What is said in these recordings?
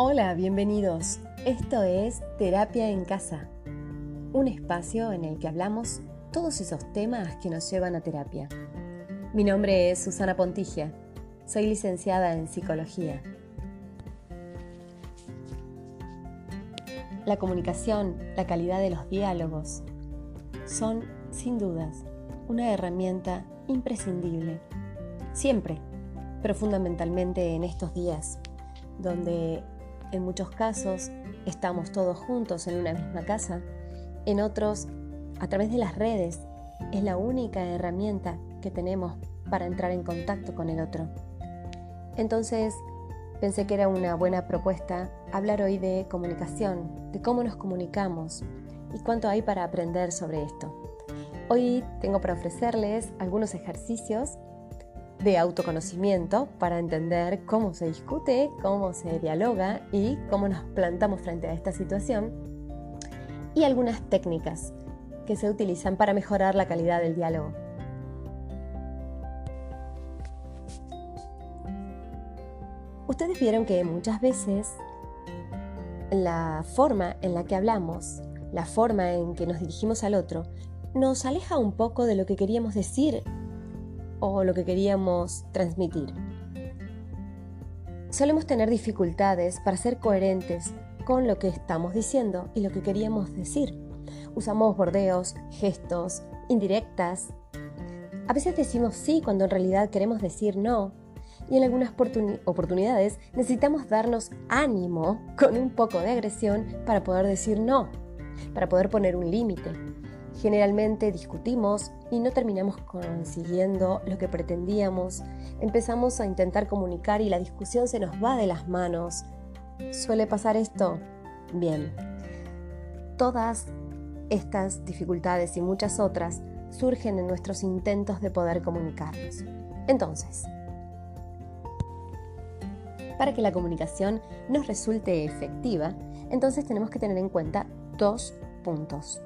Hola, bienvenidos. Esto es Terapia en Casa, un espacio en el que hablamos todos esos temas que nos llevan a terapia. Mi nombre es Susana Pontigia, soy licenciada en psicología. La comunicación, la calidad de los diálogos son, sin dudas, una herramienta imprescindible, siempre, pero fundamentalmente en estos días, donde en muchos casos estamos todos juntos en una misma casa, en otros a través de las redes es la única herramienta que tenemos para entrar en contacto con el otro. Entonces pensé que era una buena propuesta hablar hoy de comunicación, de cómo nos comunicamos y cuánto hay para aprender sobre esto. Hoy tengo para ofrecerles algunos ejercicios de autoconocimiento para entender cómo se discute, cómo se dialoga y cómo nos plantamos frente a esta situación. Y algunas técnicas que se utilizan para mejorar la calidad del diálogo. Ustedes vieron que muchas veces la forma en la que hablamos, la forma en que nos dirigimos al otro, nos aleja un poco de lo que queríamos decir o lo que queríamos transmitir. Solemos tener dificultades para ser coherentes con lo que estamos diciendo y lo que queríamos decir. Usamos bordeos, gestos, indirectas. A veces decimos sí cuando en realidad queremos decir no. Y en algunas oportunidades necesitamos darnos ánimo con un poco de agresión para poder decir no, para poder poner un límite. Generalmente discutimos y no terminamos consiguiendo lo que pretendíamos. Empezamos a intentar comunicar y la discusión se nos va de las manos. ¿Suele pasar esto? Bien. Todas estas dificultades y muchas otras surgen en nuestros intentos de poder comunicarnos. Entonces, para que la comunicación nos resulte efectiva, entonces tenemos que tener en cuenta dos puntos.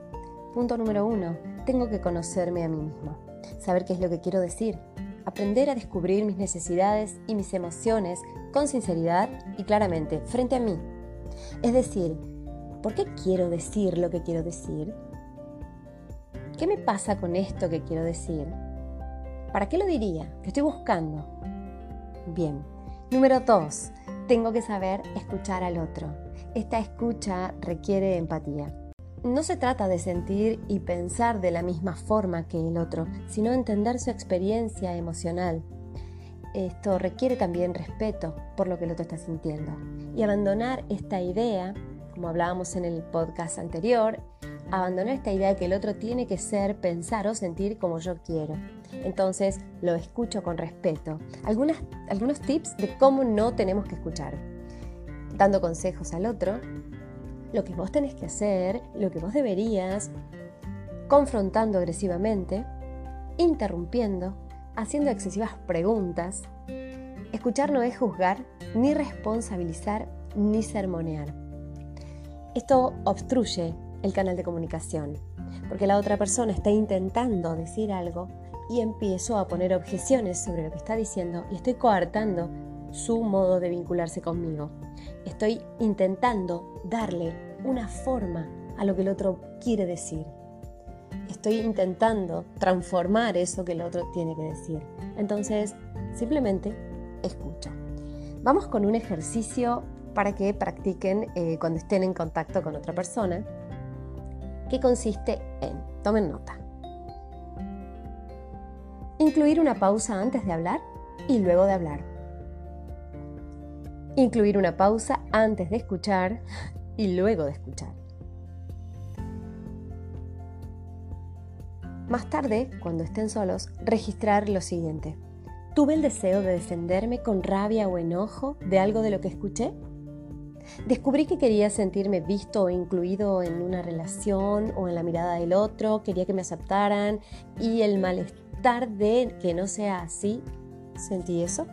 Punto número uno, tengo que conocerme a mí mismo, saber qué es lo que quiero decir, aprender a descubrir mis necesidades y mis emociones con sinceridad y claramente frente a mí. Es decir, ¿por qué quiero decir lo que quiero decir? ¿Qué me pasa con esto que quiero decir? ¿Para qué lo diría? ¿Qué estoy buscando? Bien. Número dos, tengo que saber escuchar al otro. Esta escucha requiere empatía. No se trata de sentir y pensar de la misma forma que el otro, sino entender su experiencia emocional. Esto requiere también respeto por lo que el otro está sintiendo y abandonar esta idea, como hablábamos en el podcast anterior, abandonar esta idea de que el otro tiene que ser, pensar o sentir como yo quiero. Entonces lo escucho con respeto. algunos tips de cómo no tenemos que escuchar. Dando consejos al otro, lo que vos tenés que hacer, lo que vos deberías, confrontando agresivamente, interrumpiendo, haciendo excesivas preguntas. Escuchar no es juzgar, ni responsabilizar, ni sermonear. Esto obstruye el canal de comunicación, porque la otra persona está intentando decir algo y empiezo a poner objeciones sobre lo que está diciendo y estoy coartando su modo de vincularse conmigo. Estoy intentando darle una forma a lo que el otro quiere decir. Estoy intentando transformar eso que el otro tiene que decir. Entonces, simplemente escucho. Vamos con un ejercicio para que practiquen eh, cuando estén en contacto con otra persona, que consiste en, tomen nota, incluir una pausa antes de hablar y luego de hablar incluir una pausa antes de escuchar y luego de escuchar. Más tarde, cuando estén solos, registrar lo siguiente. ¿Tuve el deseo de defenderme con rabia o enojo de algo de lo que escuché? Descubrí que quería sentirme visto o incluido en una relación o en la mirada del otro, quería que me aceptaran y el malestar de que no sea así, ¿sentí eso?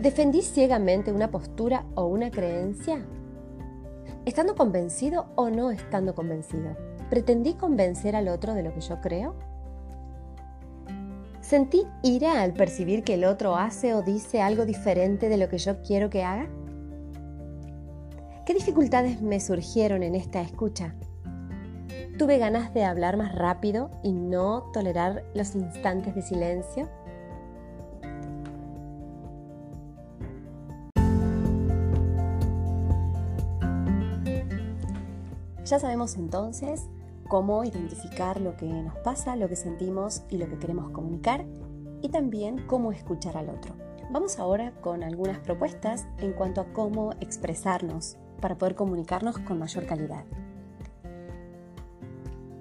¿Defendí ciegamente una postura o una creencia? ¿Estando convencido o no estando convencido? ¿Pretendí convencer al otro de lo que yo creo? ¿Sentí ira al percibir que el otro hace o dice algo diferente de lo que yo quiero que haga? ¿Qué dificultades me surgieron en esta escucha? ¿Tuve ganas de hablar más rápido y no tolerar los instantes de silencio? Ya sabemos entonces cómo identificar lo que nos pasa, lo que sentimos y lo que queremos comunicar y también cómo escuchar al otro. Vamos ahora con algunas propuestas en cuanto a cómo expresarnos para poder comunicarnos con mayor calidad.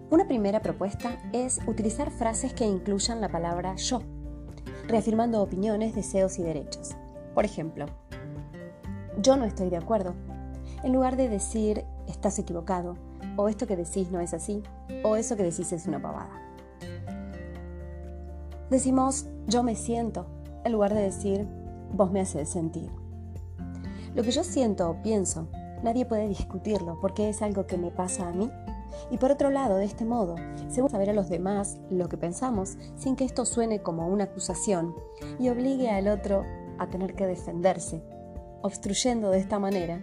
Una primera propuesta es utilizar frases que incluyan la palabra yo, reafirmando opiniones, deseos y derechos. Por ejemplo, yo no estoy de acuerdo. En lugar de decir estás equivocado, o esto que decís no es así, o eso que decís es una pavada. Decimos yo me siento, en lugar de decir vos me haces sentir. Lo que yo siento o pienso, nadie puede discutirlo porque es algo que me pasa a mí. Y por otro lado, de este modo, se a saber a los demás lo que pensamos sin que esto suene como una acusación y obligue al otro a tener que defenderse, obstruyendo de esta manera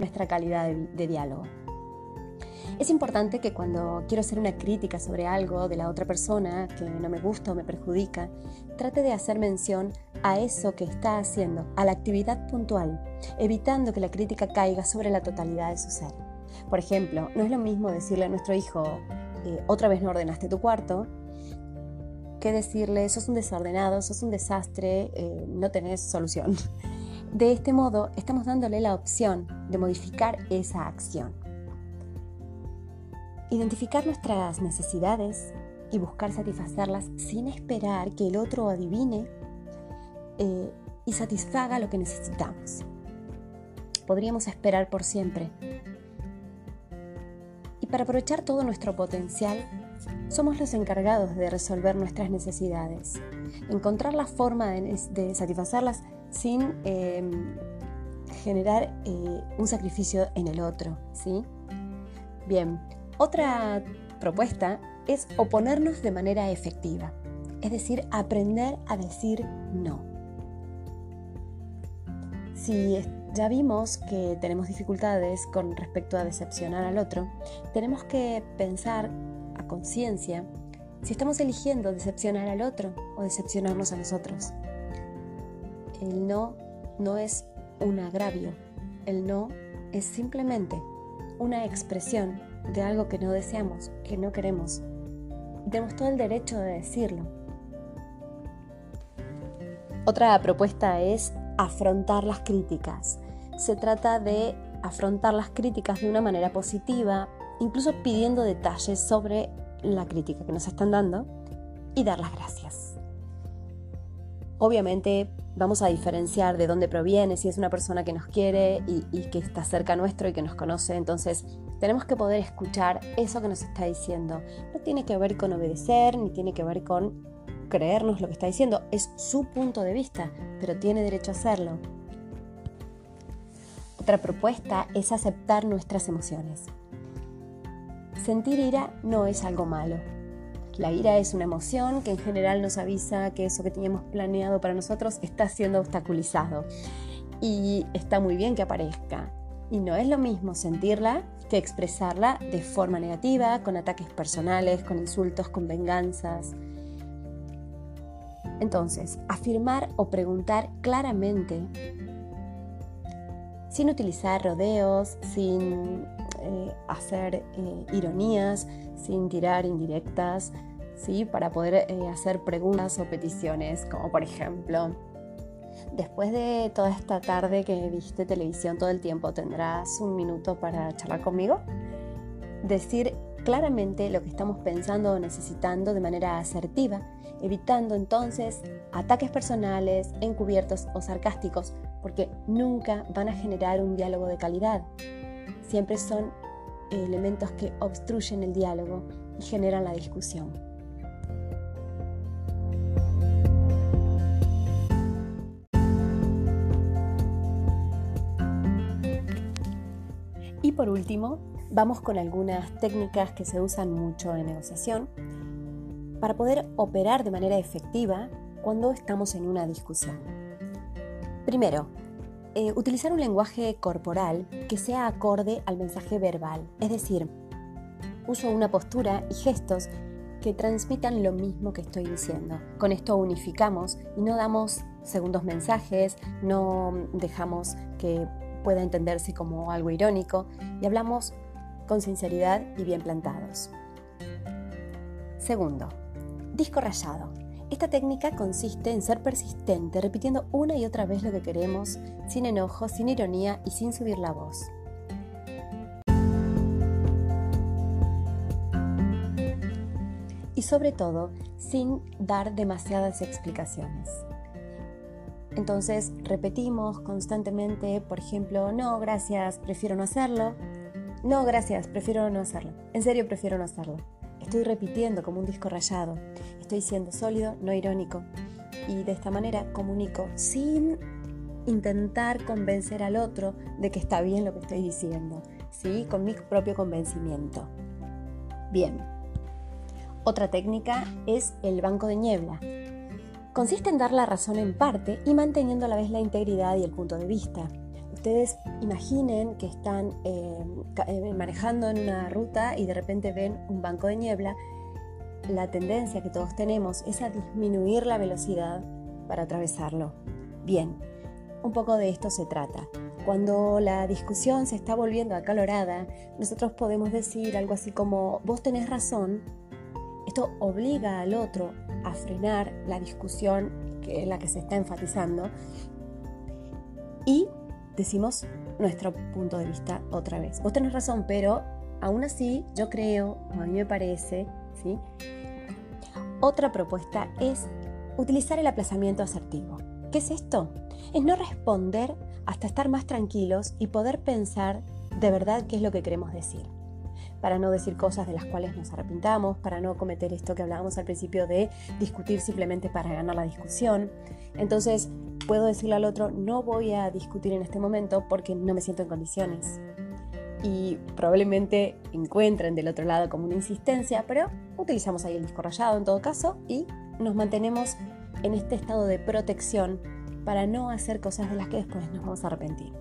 nuestra calidad de, diálogo. Es importante que cuando quiero hacer una crítica sobre algo de la otra persona que no me gusta o me perjudica, trate de hacer mención a eso que está haciendo, a la actividad puntual, evitando que la crítica caiga sobre la totalidad de su ser. Por ejemplo, no es lo mismo decirle a nuestro hijo, eh, otra vez no ordenaste tu cuarto, que decirle, sos un desordenado, sos un desastre, eh, no tenés solución. De este modo, estamos dándole la opción de modificar esa acción. Identificar nuestras necesidades y buscar satisfacerlas sin esperar que el otro adivine eh, y satisfaga lo que necesitamos. Podríamos esperar por siempre. Y para aprovechar todo nuestro potencial, somos los encargados de resolver nuestras necesidades, encontrar la forma de, satisfacerlas sin em, generar eh, un sacrificio en el otro. ¿sí? Bien, otra propuesta es oponernos de manera efectiva, es decir, aprender a decir no. Si ya vimos que tenemos dificultades con respecto a decepcionar al otro, tenemos que pensar a conciencia si estamos eligiendo decepcionar al otro o decepcionarnos a nosotros. El no no es un agravio, el no es simplemente una expresión de algo que no deseamos, que no queremos. Tenemos todo el derecho de decirlo. Otra propuesta es afrontar las críticas. Se trata de afrontar las críticas de una manera positiva, incluso pidiendo detalles sobre la crítica que nos están dando y dar las gracias. Obviamente vamos a diferenciar de dónde proviene, si es una persona que nos quiere y, que está cerca nuestro y que nos conoce, entonces tenemos que poder escuchar eso que nos está diciendo. No tiene que ver con obedecer, ni tiene que ver con creernos lo que está diciendo. Es su punto de vista, pero tiene derecho a hacerlo. Otra propuesta es aceptar nuestras emociones. Sentir ira no es algo malo. La ira es una emoción que en general nos avisa que eso que teníamos planeado para nosotros está siendo obstaculizado. Y está muy bien que aparezca. Y no es lo mismo sentirla que expresarla de forma negativa, con ataques personales, con insultos, con venganzas. Entonces, afirmar o preguntar claramente, sin utilizar rodeos, sin eh, hacer eh, ironías, sin tirar indirectas, ¿sí? para poder eh, hacer preguntas o peticiones, como por ejemplo, Después de toda esta tarde que viste televisión todo el tiempo, ¿tendrás un minuto para charlar conmigo? Decir claramente lo que estamos pensando o necesitando de manera asertiva, evitando entonces ataques personales, encubiertos o sarcásticos, porque nunca van a generar un diálogo de calidad. Siempre son elementos que obstruyen el diálogo y generan la discusión. Y por último, vamos con algunas técnicas que se usan mucho en negociación para poder operar de manera efectiva cuando estamos en una discusión. Primero, eh, utilizar un lenguaje corporal que sea acorde al mensaje verbal, es decir, uso una postura y gestos que transmitan lo mismo que estoy diciendo. Con esto unificamos y no damos segundos mensajes, no dejamos que pueda entenderse como algo irónico y hablamos con sinceridad y bien plantados. Segundo, disco rayado. Esta técnica consiste en ser persistente, repitiendo una y otra vez lo que queremos, sin enojo, sin ironía y sin subir la voz. Y sobre todo, sin dar demasiadas explicaciones. Entonces repetimos constantemente, por ejemplo, no, gracias, prefiero no hacerlo. No, gracias, prefiero no hacerlo. En serio, prefiero no hacerlo. Estoy repitiendo como un disco rayado. Estoy siendo sólido, no irónico. Y de esta manera comunico sin intentar convencer al otro de que está bien lo que estoy diciendo, ¿sí? Con mi propio convencimiento. Bien. Otra técnica es el banco de niebla. Consiste en dar la razón en parte y manteniendo a la vez la integridad y el punto de vista. Ustedes imaginen que están eh, eh, manejando en una ruta y de repente ven un banco de niebla. La tendencia que todos tenemos es a disminuir la velocidad para atravesarlo. Bien, un poco de esto se trata. Cuando la discusión se está volviendo acalorada, nosotros podemos decir algo así como, vos tenés razón, esto obliga al otro a frenar la discusión que, en la que se está enfatizando y decimos nuestro punto de vista otra vez. Vos tenés razón, pero aún así yo creo, a mí me parece, ¿sí? Otra propuesta es utilizar el aplazamiento asertivo. ¿Qué es esto? Es no responder hasta estar más tranquilos y poder pensar de verdad qué es lo que queremos decir. Para no decir cosas de las cuales nos arrepintamos, para no cometer esto que hablábamos al principio de discutir simplemente para ganar la discusión. Entonces, puedo decirle al otro, no voy a discutir en este momento porque no me siento en condiciones. Y probablemente encuentren del otro lado como una insistencia, pero utilizamos ahí el disco rayado en todo caso y nos mantenemos en este estado de protección para no hacer cosas de las que después nos vamos a arrepentir.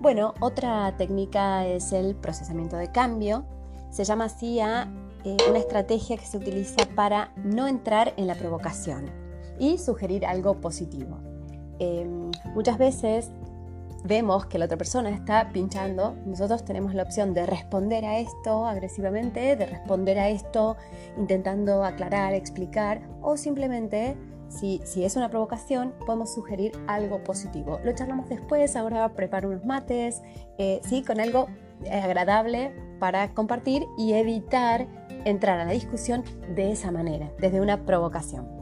Bueno, otra técnica es el procesamiento de cambio. Se llama así a eh, una estrategia que se utiliza para no entrar en la provocación y sugerir algo positivo. Em, muchas veces vemos que la otra persona está pinchando, nosotros tenemos la opción de responder a esto agresivamente, de responder a esto intentando aclarar, explicar, o simplemente, si, si es una provocación, podemos sugerir algo positivo. Lo charlamos después, ahora preparo unos mates, eh, ¿sí? con algo eh, agradable para compartir y evitar entrar a la discusión de esa manera, desde una provocación.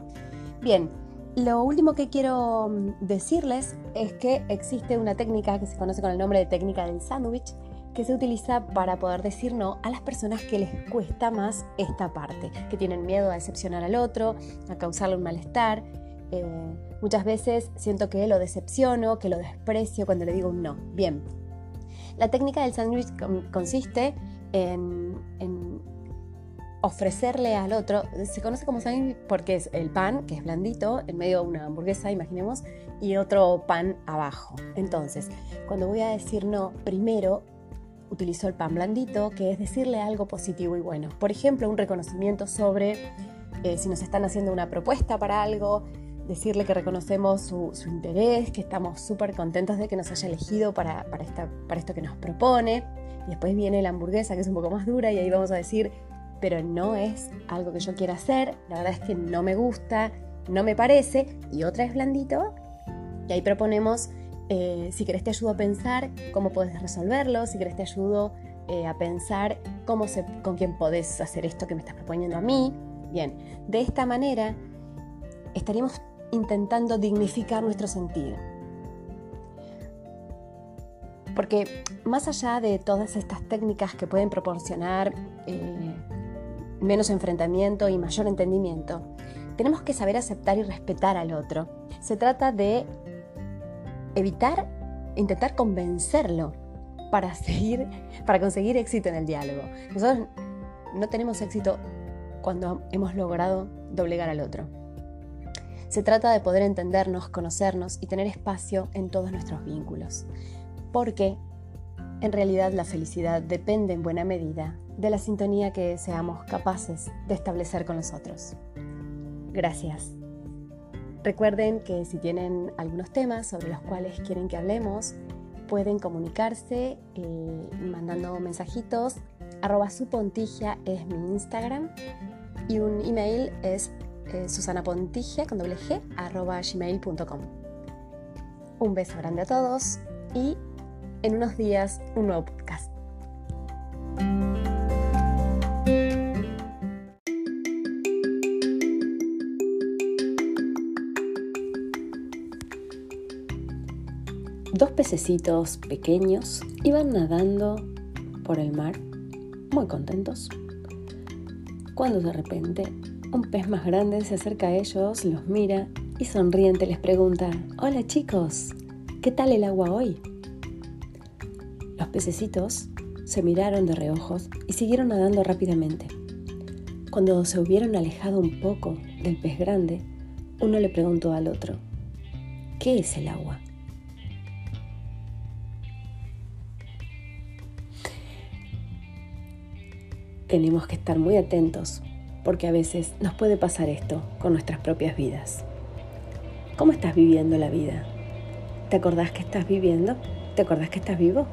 Bien, lo último que quiero mm, decirles es que existe una técnica que se conoce con el nombre de técnica del sándwich que se utiliza para poder decir no a las personas que les cuesta más esta parte, que tienen miedo a decepcionar al otro, a causarle un malestar. Eh, muchas veces siento que lo decepciono, que lo desprecio cuando le digo un no. Bien, la técnica del sándwich consiste en ofrecerle al otro, se conoce como sándwich porque es el pan, que es blandito, en medio de una hamburguesa, imaginemos, y otro pan abajo. Entonces, cuando voy a decir no, primero utilizo el pan blandito, que es decirle algo positivo y bueno. Por ejemplo, un reconocimiento sobre eh, si nos están haciendo una propuesta para algo, decirle que reconocemos su, interés, que estamos súper contentos de que nos haya elegido para, para, para esto que nos propone. Y después viene la hamburguesa, que es un poco más dura, y ahí vamos a decir, pero no es algo que yo quiera hacer, la verdad es que no me gusta, no me parece, y otra es blandito, y ahí proponemos, eh, si querés te ayudo a pensar cómo puedes resolverlo, si querés te ayudo eh, a pensar cómo con quién podés hacer esto que me estás proponiendo a mí. Bien, de esta manera estaríamos intentando dignificar nuestro sentido. Porque más allá de todas estas técnicas que pueden proporcionar eh, menos enfrentamiento y mayor entendimiento, tenemos que saber aceptar y respetar al otro. Se trata de evitar, intentar convencerlo para, seguir, para conseguir éxito en el diálogo. Nosotros no tenemos éxito cuando hemos logrado doblegar al otro. Se trata de poder entendernos, conocernos y tener espacio en todos nuestros vínculos. Porque en realidad la felicidad depende en buena medida de la sintonía que seamos capaces de establecer con los otros. Gracias. Recuerden que si tienen algunos temas sobre los cuales quieren que hablemos, pueden comunicarse eh, mandando mensajitos. Arroba su pontigia es mi Instagram y un email es eh. Un beso grande a todos y en unos días un nuevo podcast. Dos pececitos pequeños iban nadando por el mar, muy contentos, cuando de repente un pez más grande se acerca a ellos, los mira y sonriente les pregunta, Hola chicos, ¿qué tal el agua hoy? Pececitos se miraron de reojos y siguieron nadando rápidamente. Cuando se hubieron alejado un poco del pez grande, uno le preguntó al otro, ¿qué es el agua? tenemos que estar muy atentos porque a veces nos puede pasar esto con nuestras propias vidas. ¿Cómo estás viviendo la vida? ¿Te acordás que estás viviendo? ¿Te acordás que estás vivo?